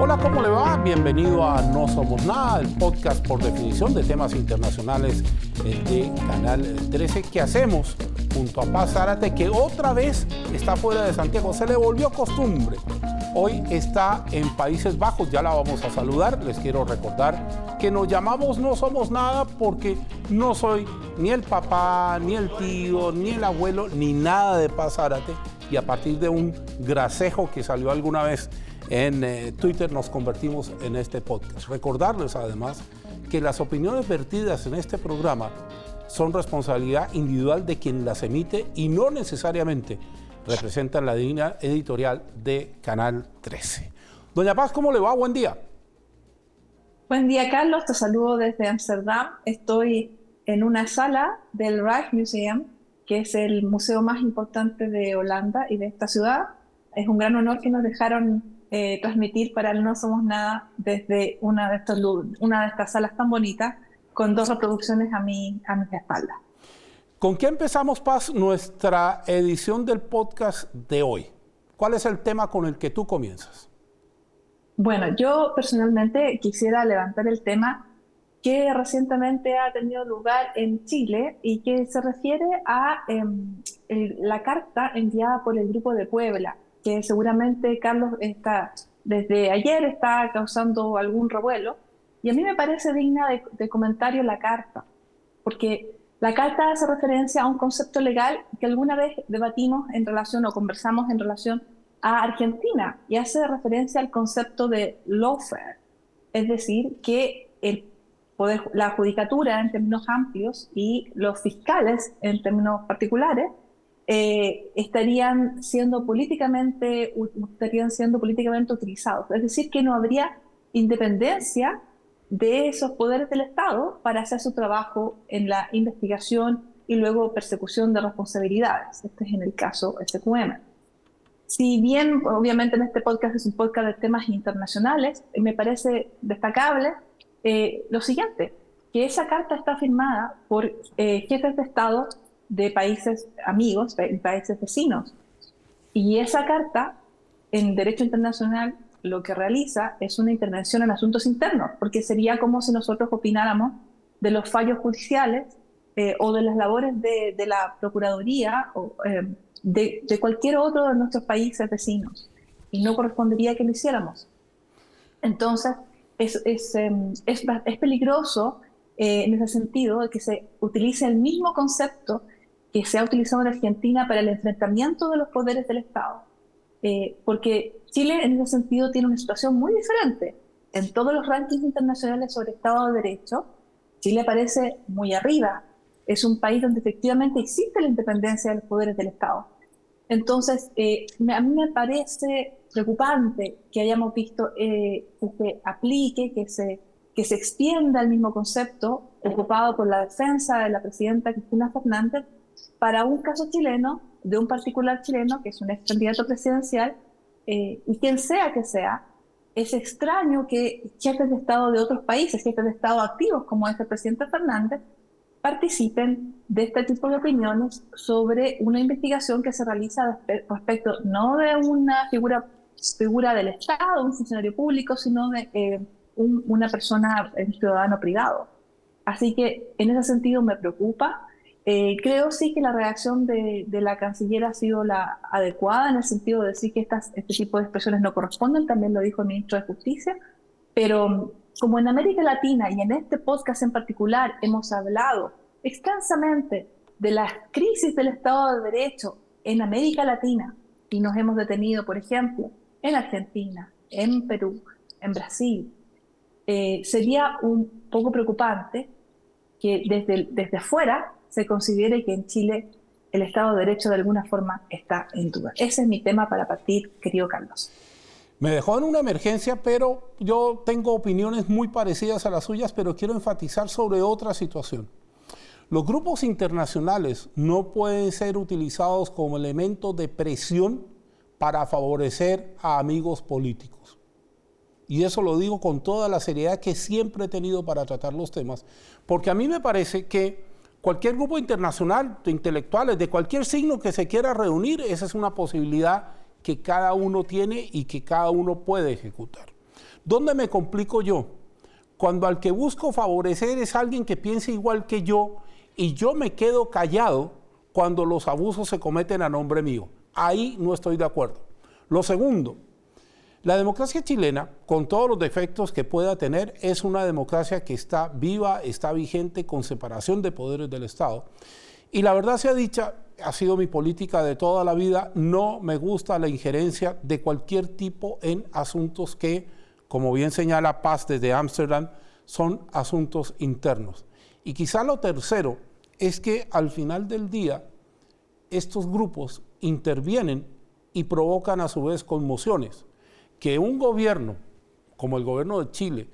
Hola, ¿cómo le va? Bienvenido a No Somos Nada, el podcast por definición de temas internacionales de Canal 13 que hacemos junto a Paz Zárate, que otra vez está fuera de Santiago. Se le volvió costumbre. Hoy está en Países Bajos, ya la vamos a saludar. Les quiero recordar que nos llamamos No Somos Nada porque no soy ni el papá, ni el tío, ni el abuelo, ni nada de Paz Zárate. Y a partir de un gracejo que salió alguna vez en eh, Twitter nos convertimos en este podcast. Recordarles además que las opiniones vertidas en este programa son responsabilidad individual de quien las emite y no necesariamente representan la línea editorial de Canal 13. Doña Paz, ¿cómo le va? Buen día. Buen día, Carlos. Te saludo desde Amsterdam. Estoy en una sala del Rijksmuseum, que es el museo más importante de Holanda y de esta ciudad. Es un gran honor que nos dejaron eh, transmitir para el No Somos Nada desde una de, estas, una de estas salas tan bonitas con dos reproducciones a mi, a mi espalda. ¿Con qué empezamos, Paz, nuestra edición del podcast de hoy? ¿Cuál es el tema con el que tú comienzas? Bueno, yo personalmente quisiera levantar el tema que recientemente ha tenido lugar en Chile y que se refiere a em, la carta enviada por el Grupo de Puebla que seguramente Carlos está desde ayer está causando algún revuelo. Y a mí me parece digna de, comentario la carta, porque la carta hace referencia a un concepto legal que alguna vez debatimos en relación o conversamos en relación a Argentina y hace referencia al concepto de lawfare, es decir, que el poder, la judicatura en términos amplios y los fiscales en términos particulares eh, estarían, siendo políticamente, estarían siendo políticamente utilizados. Es decir, que no habría independencia de esos poderes del Estado para hacer su trabajo en la investigación y luego persecución de responsabilidades. Este es en el caso SQM. Si bien, obviamente, en este podcast es un podcast de temas internacionales, me parece destacable eh, lo siguiente, que esa carta está firmada por eh, jefes de Estado de países amigos, países vecinos. Y esa carta en derecho internacional lo que realiza es una intervención en asuntos internos, porque sería como si nosotros opináramos de los fallos judiciales eh, o de las labores de, la Procuraduría o eh, de, cualquier otro de nuestros países vecinos. Y no correspondería que lo hiciéramos. Entonces, es, es, em, peligroso eh, en ese sentido de que se utilice el mismo concepto que se ha utilizado en Argentina para el enfrentamiento de los poderes del Estado. Eh, porque Chile en ese sentido tiene una situación muy diferente. En todos los rankings internacionales sobre Estado de Derecho, Chile aparece muy arriba. Es un país donde efectivamente existe la independencia de los poderes del Estado. Entonces, eh, a mí me parece preocupante que hayamos visto eh, que se aplique, que se, que se extienda el mismo concepto ocupado por la defensa de la presidenta Cristina Fernández para un caso chileno, de un particular chileno, que es un ex candidato presidencial, eh, y quien sea que sea, es extraño que jefes de Estado de otros países, jefes de Estado activos como es el presidente Fernández, participen de este tipo de opiniones sobre una investigación que se realiza respecto no de una figura, figura del Estado, un funcionario público, sino de eh, una persona, un ciudadano privado. Así que en ese sentido me preocupa eh, creo sí que la reacción de, la canciller ha sido la adecuada en el sentido de decir que estas, este tipo de expresiones no corresponden, también lo dijo el ministro de Justicia, pero como en América Latina y en este podcast en particular hemos hablado extensamente de la crisis del Estado de Derecho en América Latina y nos hemos detenido, por ejemplo, en Argentina, en Perú, en Brasil, eh, sería un poco preocupante que desde, desde afuera se considere que en Chile el Estado de Derecho de alguna forma está en duda. Ese es mi tema para partir, querido Carlos. Me dejó en una emergencia, pero yo tengo opiniones muy parecidas a las suyas, pero quiero enfatizar sobre otra situación. Los grupos internacionales no pueden ser utilizados como elemento de presión para favorecer a amigos políticos. Y eso lo digo con toda la seriedad que siempre he tenido para tratar los temas, porque a mí me parece que Cualquier grupo internacional de intelectuales de cualquier signo que se quiera reunir, esa es una posibilidad que cada uno tiene y que cada uno puede ejecutar. ¿Dónde me complico yo? Cuando al que busco favorecer es alguien que piense igual que yo y yo me quedo callado cuando los abusos se cometen a nombre mío. Ahí no estoy de acuerdo. Lo segundo, la democracia chilena, con todos los defectos que pueda tener, es una democracia que está viva, está vigente, con separación de poderes del Estado. Y la verdad sea dicha, ha sido mi política de toda la vida, no me gusta la injerencia de cualquier tipo en asuntos que, como bien señala Paz desde Ámsterdam, son asuntos internos. Y quizá lo tercero es que al final del día estos grupos intervienen y provocan a su vez conmociones que un gobierno como el gobierno de Chile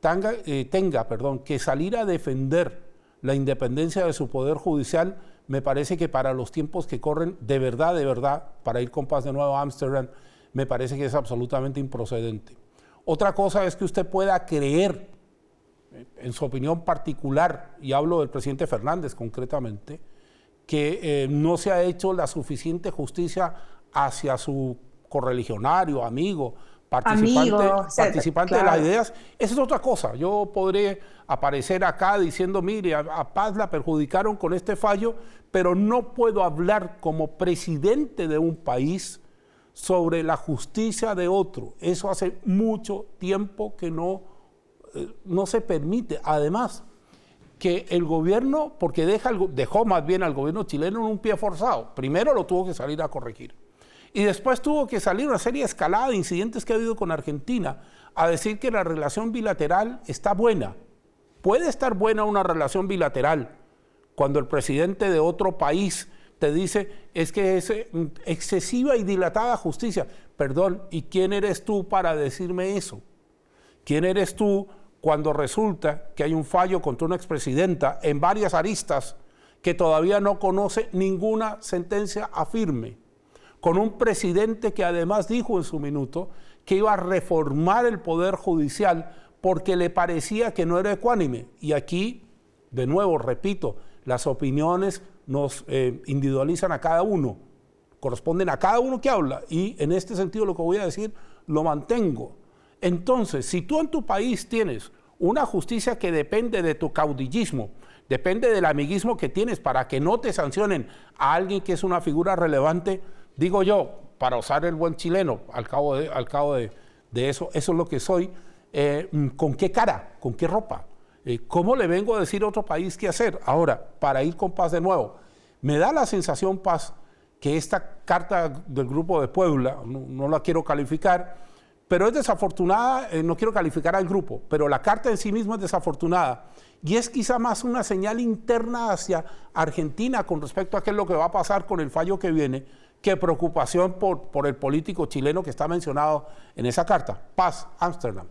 tenga, eh, tenga que salir a defender la independencia de su poder judicial, me parece que para los tiempos que corren, de verdad, de verdad, para ir con paz de nuevo a Ámsterdam, me parece que es absolutamente improcedente. Otra cosa es que usted pueda creer, en su opinión particular, y hablo del presidente Fernández concretamente, que eh, no se ha hecho la suficiente justicia hacia su correligionario, amigo, participante, participante de las ideas. Esa es otra cosa. Yo podré aparecer acá diciendo, mire, a, Paz la perjudicaron con este fallo, pero no puedo hablar como presidente de un país sobre la justicia de otro. Eso hace mucho tiempo que no, eh, no se permite. Además, que el gobierno, porque deja, dejó más bien al gobierno chileno en un pie forzado. Primero lo tuvo que salir a corregir. Y después tuvo que salir una serie escalada de incidentes que ha habido con Argentina a decir que la relación bilateral está buena. Puede estar buena una relación bilateral cuando el presidente de otro país te dice es que es eh, excesiva y dilatada justicia. Perdón, ¿y quién eres tú para decirme eso? ¿Quién eres tú cuando resulta que hay un fallo contra una expresidenta en varias aristas que todavía no conoce ninguna sentencia afirme? Con un presidente que además dijo en su minuto que iba a reformar el poder judicial porque le parecía que no era ecuánime. Y aquí, de nuevo, repito, las opiniones nos eh, individualizan a cada uno, corresponden a cada uno que habla. Y en este sentido lo que voy a decir lo mantengo. Entonces, si tú en tu país tienes una justicia que depende de tu caudillismo, depende del amiguismo que tienes para que no te sancionen a alguien que es una figura relevante, digo yo, para usar el buen chileno, al cabo de, al cabo de, eso, eso es lo que soy, eh, ¿con qué cara? ¿Con qué ropa? Eh, ¿Cómo le vengo a decir a otro país qué hacer? Ahora, para ir con paz de nuevo, me da la sensación, paz, que esta carta del Grupo de Puebla, no, la quiero calificar, pero es desafortunada, eh, no quiero calificar al grupo, pero la carta en sí misma es desafortunada. Y es quizá más una señal interna hacia Argentina con respecto a qué es lo que va a pasar con el fallo que viene, qué preocupación por, por el político chileno que está mencionado en esa carta. Paz, Ámsterdam.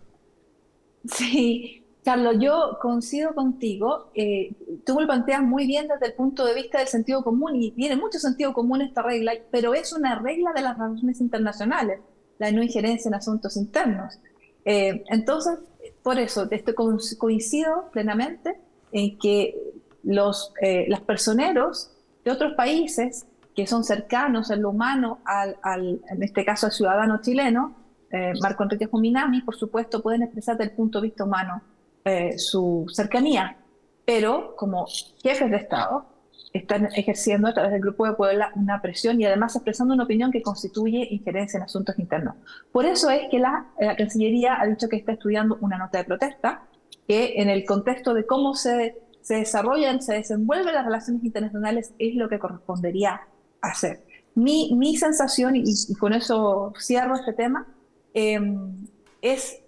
Sí, Carlos, yo coincido contigo. Eh, tú lo planteas muy bien desde el punto de vista del sentido común y tiene mucho sentido común esta regla, pero es una regla de las relaciones internacionales, la no injerencia en asuntos internos. Eh, entonces, por eso, esto coincido plenamente en que los, eh, los personeros de otros países que son cercanos en lo humano al, en este caso al ciudadano chileno, eh, Marco Enrique Juminami, por supuesto, pueden expresar desde el punto de vista humano eh, su cercanía, pero como jefes de Estado están ejerciendo a través del Grupo de Puebla una presión y además expresando una opinión que constituye injerencia en asuntos internos. Por eso es que la, la Cancillería ha dicho que está estudiando una nota de protesta que en el contexto de cómo se, se desarrollan, se desenvuelven las relaciones internacionales es lo que correspondería hacer. Mi, mi sensación, y, con eso cierro este tema, em, es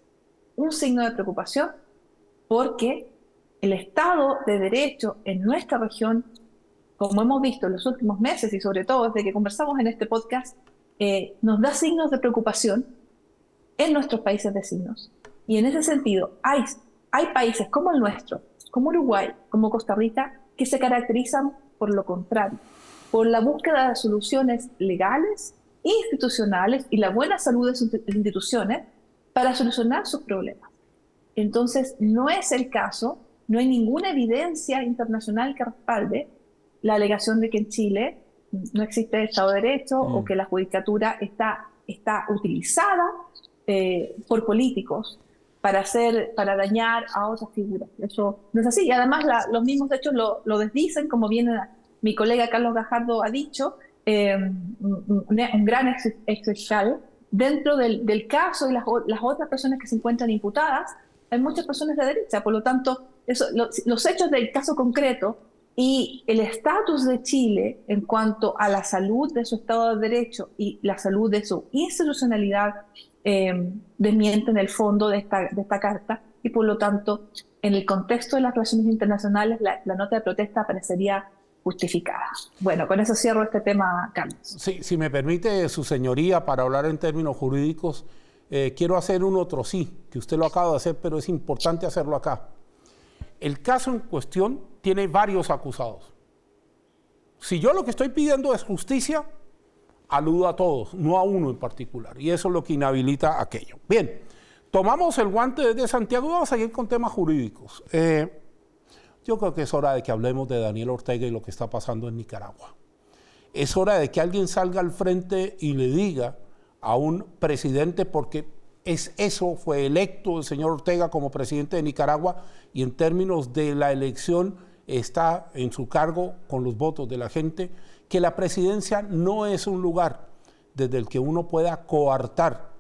un signo de preocupación porque el Estado de Derecho en nuestra región, como hemos visto en los últimos meses y sobre todo desde que conversamos en este podcast, eh, nos da signos de preocupación en nuestros países vecinos. Y en ese sentido, hay, hay países como el nuestro, como Uruguay, como Costa Rica, que se caracterizan por lo contrario por la búsqueda de soluciones legales, institucionales y la buena salud de sus instituciones para solucionar sus problemas. Entonces, no es el caso, no hay ninguna evidencia internacional que respalde la alegación de que en Chile no existe Estado de Derecho o mm. que la judicatura está, está utilizada eh, por políticos para hacer, para dañar a otras figuras. Eso no es así. Y además los mismos hechos lo, lo desdicen, como bien mi colega Carlos Gajardo ha dicho, eh, un, gran ex, dentro del, del, caso y las, las, otras personas que se encuentran imputadas, hay muchas personas de derecha. Por lo tanto, eso, los hechos del caso concreto y el estatus de Chile en cuanto a la salud de su Estado de Derecho y la salud de su institucionalidad eh, desmienten el fondo de esta, de esta carta y por lo tanto en el contexto de las relaciones internacionales la, nota de protesta parecería justificada. Bueno, con eso cierro este tema, Carlos. Sí, si me permite, su señoría, para hablar en términos jurídicos, eh, quiero hacer un otro sí, que usted lo acaba de hacer, pero es importante hacerlo acá. El caso en cuestión tiene varios acusados. Si yo lo que estoy pidiendo es justicia, aludo a todos, no a uno en particular. Y eso es lo que inhabilita aquello. Bien, tomamos el guante desde Santiago y vamos a seguir con temas jurídicos. Eh, yo creo que es hora de que hablemos de Daniel Ortega y lo que está pasando en Nicaragua. Es hora de que alguien salga al frente y le diga a un presidente, porque es eso, fue electo el señor Ortega como presidente de Nicaragua y en términos de la elección está en su cargo con los votos de la gente, que la presidencia no es un lugar desde el que uno pueda coartar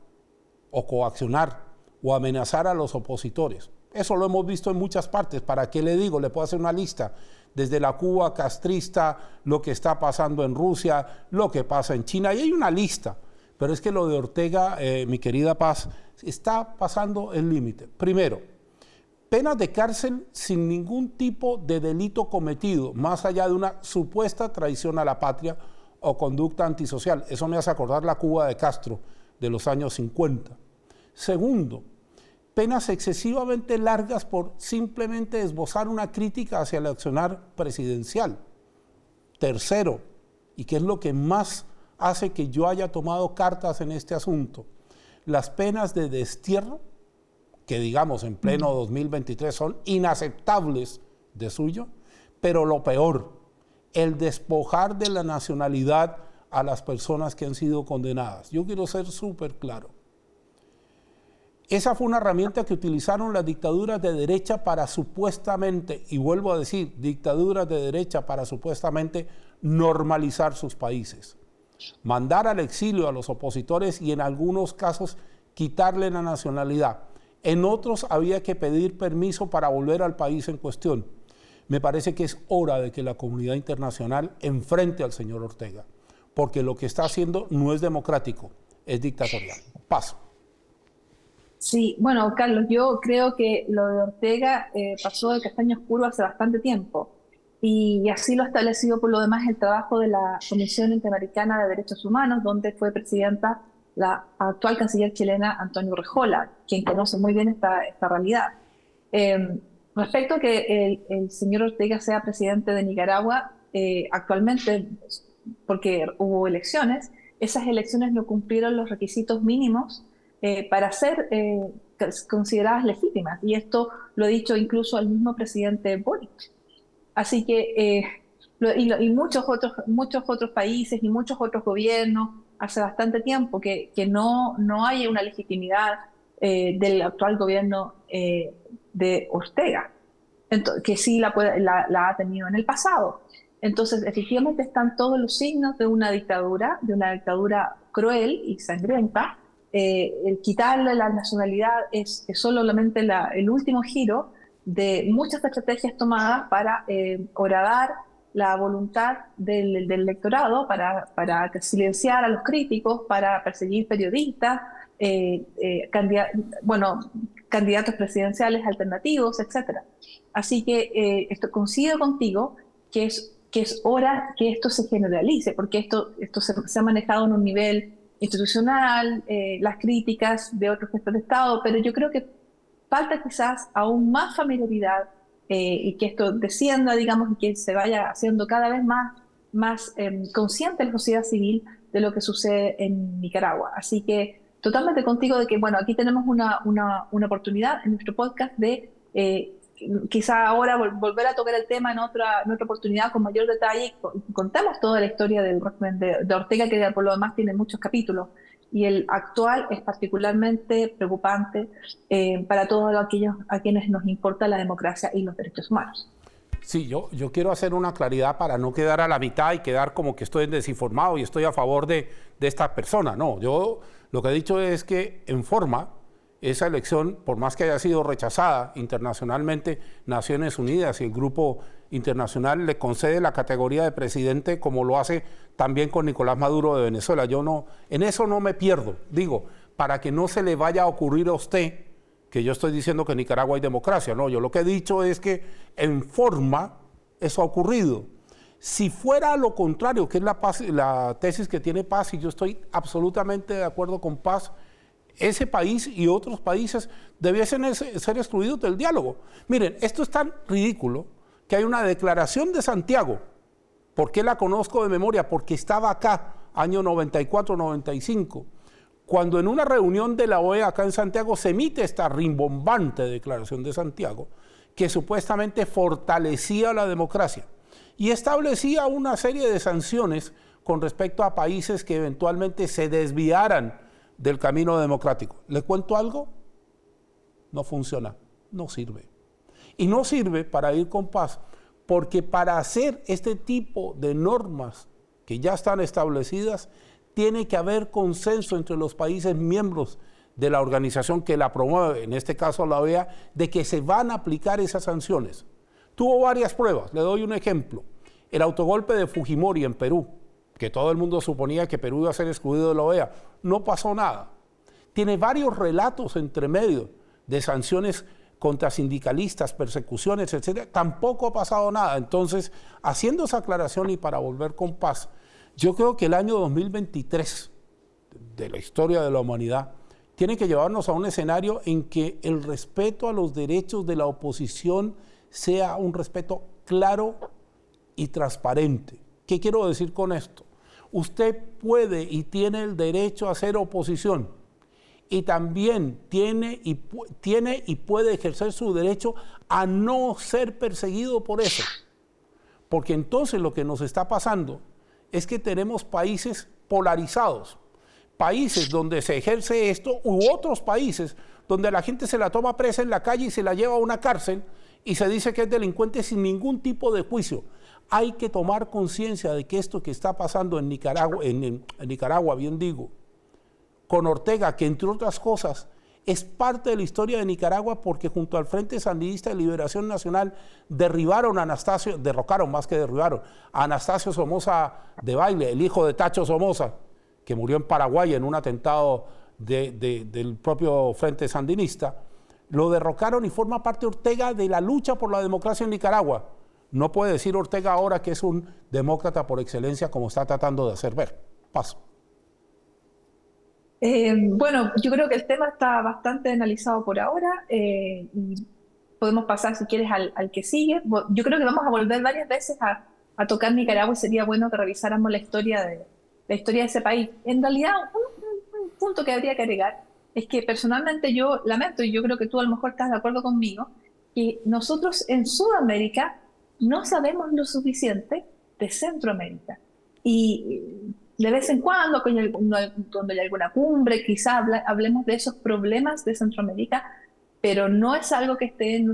o coaccionar o amenazar a los opositores. Eso lo hemos visto en muchas partes. ¿Para qué le digo? Le puedo hacer una lista. Desde la Cuba castrista, lo que está pasando en Rusia, lo que pasa en China. Y hay una lista. Pero es que lo de Ortega, eh, mi querida Paz, está pasando el límite. Primero, penas de cárcel sin ningún tipo de delito cometido, más allá de una supuesta traición a la patria o conducta antisocial. Eso me hace acordar la Cuba de Castro de los años 50. Segundo, penas excesivamente largas por simplemente esbozar una crítica hacia el accionar presidencial. Tercero, y que es lo que más hace que yo haya tomado cartas en este asunto, las penas de destierro que digamos en pleno 2023 son inaceptables de suyo, pero lo peor, el despojar de la nacionalidad a las personas que han sido condenadas. Yo quiero ser súper claro. Esa fue una herramienta que utilizaron las dictaduras de derecha para supuestamente, y vuelvo a decir, dictaduras de derecha para supuestamente normalizar sus países. Mandar al exilio a los opositores y en algunos casos quitarle la nacionalidad en otros había que pedir permiso para volver al país en cuestión. Me parece que es hora de que la comunidad internacional enfrente al señor Ortega, porque lo que está haciendo no es democrático, es dictatorial. Paso. Sí, bueno, Carlos, yo creo que lo de Ortega eh, pasó de castaño oscuro hace bastante tiempo y así lo ha establecido por lo demás el trabajo de la Comisión Interamericana de Derechos Humanos, donde fue presidenta la actual canciller chilena Antonio Rejola, quien conoce muy bien esta, esta realidad. Eh, respecto a que el, señor Ortega sea presidente de Nicaragua, eh, actualmente, porque hubo elecciones, esas elecciones no cumplieron los requisitos mínimos eh, para ser consideradas legítimas. Y esto lo ha dicho incluso el mismo presidente Boric. Así que, y, y, muchos, otros, muchos otros países y muchos otros gobiernos hace bastante tiempo que, que no, no hay una legitimidad eh, del actual gobierno eh, de Ortega, que sí la, la, ha tenido en el pasado. Entonces, efectivamente están todos los signos de una dictadura, de una dictadura cruel y sangrienta. Eh, el quitarle la nacionalidad es, solamente el último giro de muchas estrategias tomadas para horadar la voluntad del, electorado para, silenciar a los críticos, para perseguir periodistas, eh, eh, bueno, candidatos presidenciales alternativos, etc. Así que eh, esto coincido contigo que es, que es hora que esto se generalice, porque esto, esto se, ha manejado en un nivel institucional, las críticas de otros jefes de Estado, pero yo creo que falta quizás aún más familiaridad eh, y que esto descienda, digamos, y que se vaya haciendo cada vez más, más eh, consciente la sociedad civil de lo que sucede en Nicaragua. Así que totalmente contigo de que, bueno, aquí tenemos una, una, una oportunidad en nuestro podcast de eh, quizá ahora volver a tocar el tema en otra, en otra oportunidad con mayor detalle. Contamos toda la historia del régimen de, Ortega, que por lo demás tiene muchos capítulos. y el actual es particularmente preocupante eh, para todos aquellos a quienes nos importa la democracia y los derechos humanos. Sí, yo, yo quiero hacer una claridad para no quedar a la mitad y quedar como que estoy desinformado y estoy a favor de, de esta persona. No, yo lo que he dicho es que en forma esa elección, por más que haya sido rechazada internacionalmente, Naciones Unidas y el grupo internacional le concede la categoría de presidente como lo hace también con Nicolás Maduro de Venezuela. Yo no, en eso no me pierdo, digo, para que no se le vaya a ocurrir a usted que yo estoy diciendo que en Nicaragua hay democracia, no, yo lo que he dicho es que en forma eso ha ocurrido. Si fuera lo contrario, que es la, la tesis que tiene Paz, y yo estoy absolutamente de acuerdo con Paz, ese país y otros países debiesen ser excluidos del diálogo. Miren, esto es tan ridículo que hay una declaración de Santiago. ¿Por qué la conozco de memoria? Porque estaba acá, año 94-95, cuando en una reunión de la OEA acá en Santiago se emite esta rimbombante declaración de Santiago, que supuestamente fortalecía la democracia y establecía una serie de sanciones con respecto a países que eventualmente se desviaran del camino democrático. ¿Le cuento algo? No funciona, no sirve. Y no sirve para ir con paz, porque para hacer este tipo de normas que ya están establecidas, tiene que haber consenso entre los países miembros de la organización que la promueve, en este caso la OEA, de que se van a aplicar esas sanciones. Tuvo varias pruebas, le doy un ejemplo. El autogolpe de Fujimori en Perú, que todo el mundo suponía que Perú iba a ser excluido de la OEA, no pasó nada. Tiene varios relatos entre medio de sanciones contra sindicalistas, persecuciones, etcétera, tampoco ha pasado nada. Entonces, haciendo esa aclaración y para volver con paz, yo creo que el año 2023 de la historia de la humanidad tiene que llevarnos a un escenario en que el respeto a los derechos de la oposición sea un respeto claro y transparente. ¿Qué quiero decir con esto? Usted puede y tiene el derecho a hacer oposición y también tiene y, tiene y puede ejercer su derecho a no ser perseguido por eso. Porque entonces lo que nos está pasando es que tenemos países polarizados, países donde se ejerce esto u otros países donde la gente se la toma presa en la calle y se la lleva a una cárcel y se dice que es delincuente sin ningún tipo de juicio hay que tomar conciencia de que esto que está pasando en Nicaragua, en, Nicaragua, bien digo, con Ortega, que entre otras cosas es parte de la historia de Nicaragua porque junto al Frente Sandinista de Liberación Nacional derribaron a Anastasio, derrocaron más que derribaron, a Anastasio Somoza de Baile, el hijo de Tacho Somoza, que murió en Paraguay en un atentado del propio Frente Sandinista, lo derrocaron y forma parte Ortega de la lucha por la democracia en Nicaragua. No puede decir Ortega ahora que es un demócrata por excelencia como está tratando de hacer ver. Paso. Eh, bueno, yo creo que el tema está bastante analizado por ahora eh, podemos pasar, si quieres, al, que sigue. Yo creo que vamos a volver varias veces a, tocar Nicaragua y sería bueno que revisáramos la historia de, la historia de ese país. En realidad, un, un punto que habría que agregar es que personalmente yo lamento, y yo creo que tú a lo mejor estás de acuerdo conmigo, que nosotros en Sudamérica no sabemos lo suficiente de Centroamérica. Y de vez en cuando, cuando hay alguna cumbre, quizá hablemos de esos problemas de Centroamérica, pero no es algo que esté en,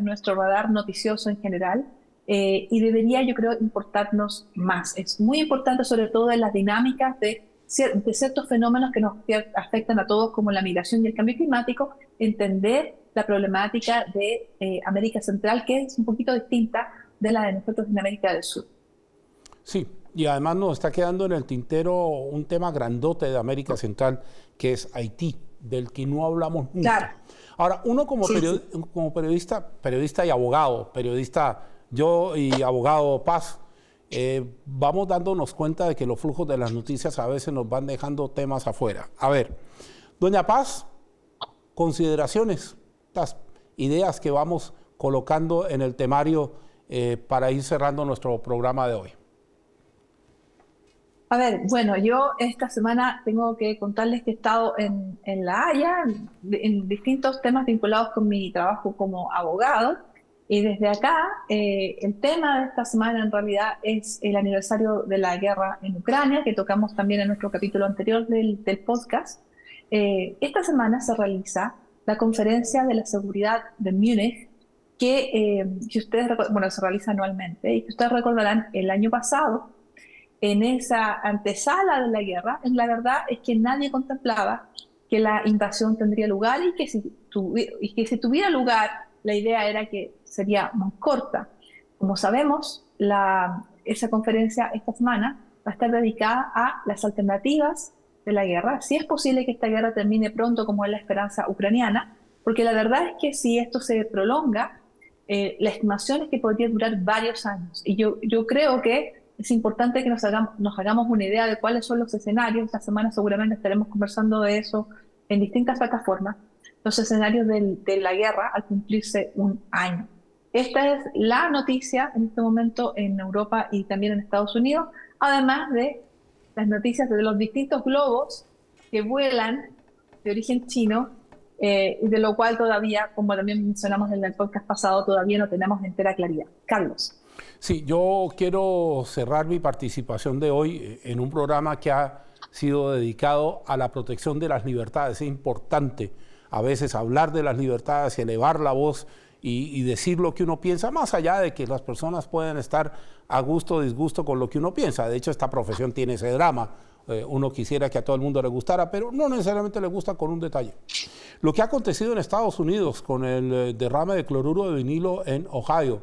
nuestro radar noticioso en general. Eh, y debería, yo creo, importarnos más. Es muy importante, sobre todo en las dinámicas de, de ciertos fenómenos que nos afectan a todos, como la migración y el cambio climático, entender la problemática de eh, América Central, que es un poquito distinta de la de nosotros en América del Sur. Sí, y además nos está quedando en el tintero un tema grandote de América Central, que es Haití, del que no hablamos nunca. Ahora, uno como, como periodista, periodista y abogado, periodista yo y abogado Paz, eh, vamos dándonos cuenta de que los flujos de las noticias a veces nos van dejando temas afuera. A ver, doña Paz, consideraciones, las ideas que vamos colocando en el temario eh, para ir cerrando nuestro programa de hoy? A ver, bueno, yo esta semana tengo que contarles que he estado en, en La Haya, en, distintos temas vinculados con mi trabajo como abogado, Y desde acá, eh, el tema de esta semana en realidad es el aniversario de la guerra en Ucrania, que tocamos también en nuestro capítulo anterior del, podcast. Eh, esta semana se realiza la conferencia de la seguridad de Múnich, que, eh, si ustedes, bueno, se realiza anualmente, y que ustedes recordarán el año pasado, en esa antesala de la guerra, la verdad es que nadie contemplaba que la invasión tendría lugar y que si, y que si tuviera lugar, la idea era que sería muy corta. Como sabemos, la, esa conferencia esta semana va a estar dedicada a las alternativas de la guerra, si es posible que esta guerra termine pronto como es la esperanza ucraniana, porque la verdad es que si esto se prolonga, eh, la estimación es que podría durar varios años. Y yo, yo creo que es importante que nos hagamos, nos hagamos una idea de cuáles son los escenarios. Esta semana seguramente estaremos conversando de eso en distintas plataformas, los escenarios de la guerra al cumplirse un año. Esta es la noticia en este momento en Europa y también en Estados Unidos, además de las noticias de los distintos globos que vuelan de origen chino, eh, y de lo cual todavía, como también mencionamos en el podcast pasado, todavía no tenemos entera claridad. Carlos. Sí, yo quiero cerrar mi participación de hoy eh, en un programa que ha sido dedicado a la protección de las libertades. Es importante a veces hablar de las libertades y elevar la voz y, decir lo que uno piensa, más allá de que las personas pueden estar a gusto o disgusto con lo que uno piensa. De hecho, esta profesión tiene ese drama. Eh, uno quisiera que a todo el mundo le gustara, pero no necesariamente le gusta con un detalle. Lo que ha acontecido en Estados Unidos con el eh, derrame de cloruro de vinilo en Ohio,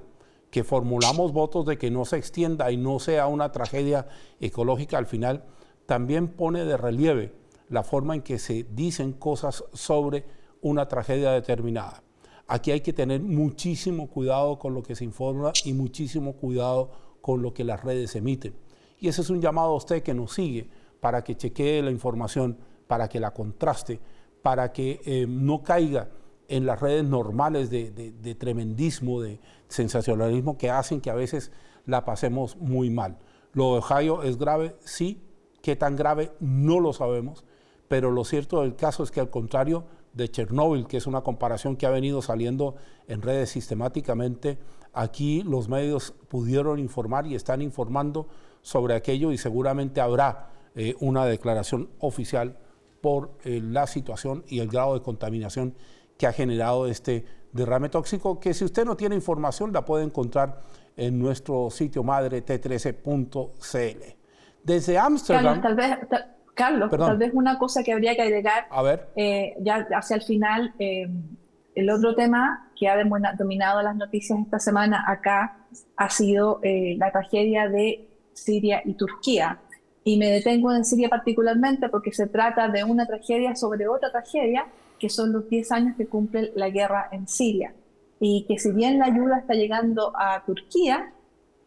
que formulamos votos de que no se extienda y no sea una tragedia ecológica al final, también pone de relieve la forma en que se dicen cosas sobre una tragedia determinada. Aquí hay que tener muchísimo cuidado con lo que se informa y muchísimo cuidado con lo que las redes emiten. Y ese es un llamado a usted que nos sigue para que chequee la información, para que la contraste, para que eh, no caiga en las redes normales de, tremendismo, de sensacionalismo que hacen que a veces la pasemos muy mal. Lo de Ohio es grave, sí. ¿Qué tan grave? No lo sabemos. Pero lo cierto del caso es que al contrario de Chernóbil, que es una comparación que ha venido saliendo en redes sistemáticamente, aquí los medios pudieron informar y están informando sobre aquello y seguramente habrá eh, una declaración oficial por eh, la situación y el grado de contaminación que ha generado este derrame tóxico, que si usted no tiene información la puede encontrar en nuestro sitio madre t13.cl. Desde Ámsterdam... Carlos, tal vez, Carlos tal vez una cosa que habría que agregar, A ver. Eh, ya hacia el final, el otro tema que ha dominado las noticias esta semana acá ha sido la tragedia de Siria y Turquía. Y me detengo en Siria particularmente porque se trata de una tragedia sobre otra tragedia que son los 10 años que cumple la guerra en Siria. Y que si bien la ayuda está llegando a Turquía,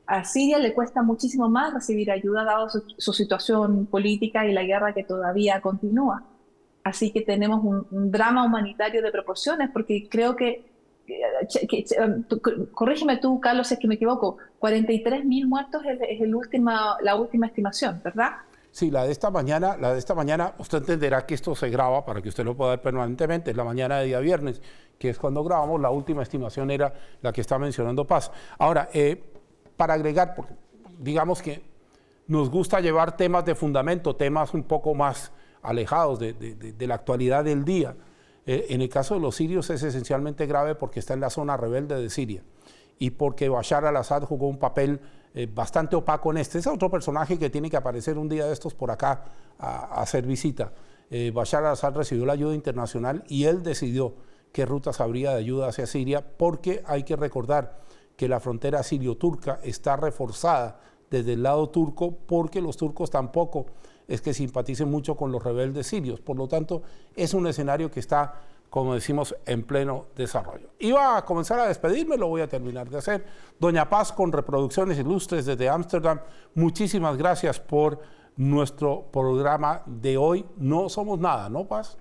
a Siria le cuesta muchísimo más recibir ayuda dado su, situación política y la guerra que todavía continúa. Así que tenemos un, drama humanitario de proporciones, porque creo que, corrígeme tú, Carlos, es que me equivoco, 43.000 muertos es, el última, la última estimación, ¿verdad? Sí, la de esta mañana, la de esta mañana, usted entenderá que esto se graba para que usted lo pueda ver permanentemente, es la mañana de día viernes, que es cuando grabamos, la última estimación era la que está mencionando Paz. Ahora, eh, para agregar, digamos que nos gusta llevar temas de fundamento, temas un poco más alejados de, la actualidad del día. Eh, en el caso de los sirios es esencialmente grave porque está en la zona rebelde de Siria y porque Bashar al-Assad jugó un papel eh, bastante opaco en este. Es otro personaje que tiene que aparecer un día de estos por acá a, hacer visita. Eh, Bashar al-Assad recibió la ayuda internacional y él decidió qué rutas habría de ayuda hacia Siria, porque hay que recordar que la frontera sirio-turca está reforzada desde el lado turco, porque los turcos tampoco es que simpaticen mucho con los rebeldes sirios. Por lo tanto, es un escenario que está como decimos, en pleno desarrollo. Iba a comenzar a despedirme, lo voy a terminar de hacer. Doña Paz con Reproducciones Ilustres desde Ámsterdam, muchísimas gracias por nuestro programa de hoy. No somos nada, ¿no, Paz?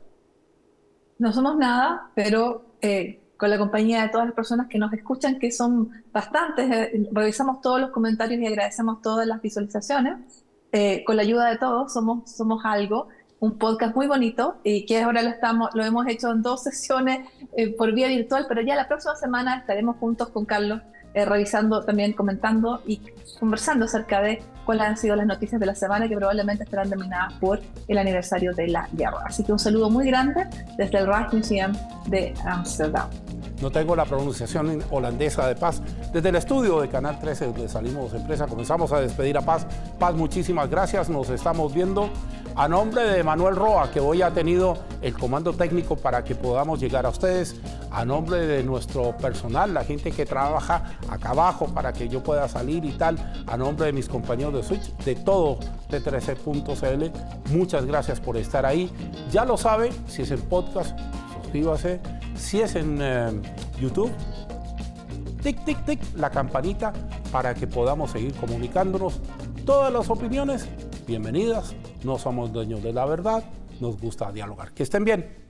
No somos nada, pero eh, con la compañía de todas las personas que nos escuchan, que son bastantes, eh, revisamos todos los comentarios y agradecemos todas las visualizaciones. Eh, con la ayuda de todos somos, somos algo un podcast muy bonito y que ahora lo, estamos, lo hemos hecho en dos sesiones eh, por vía virtual, pero ya la próxima semana estaremos juntos con Carlos eh, revisando, también comentando y conversando acerca de cuáles han sido las noticias de la semana que probablemente estarán dominadas por el aniversario de la guerra. Así que un saludo muy grande desde el Rijksmuseum de Amsterdam no tengo la pronunciación holandesa de Paz. Desde el estudio de Canal 13, donde salimos de empresa, comenzamos a despedir a Paz. Paz, muchísimas gracias, nos estamos viendo. A nombre de Manuel Roa, que hoy ha tenido el comando técnico para que podamos llegar a ustedes, a nombre de nuestro personal, la gente que trabaja acá abajo para que yo pueda salir y tal, a nombre de mis compañeros de Switch, de todo T13.cl, muchas gracias por estar ahí. Ya lo sabe, si es en podcast, suscríbase si es en eh, YouTube, tic, tic, tic, la campanita para que podamos seguir comunicándonos. Todas las opiniones, bienvenidas. No somos dueños de la verdad, nos gusta dialogar. Que estén bien.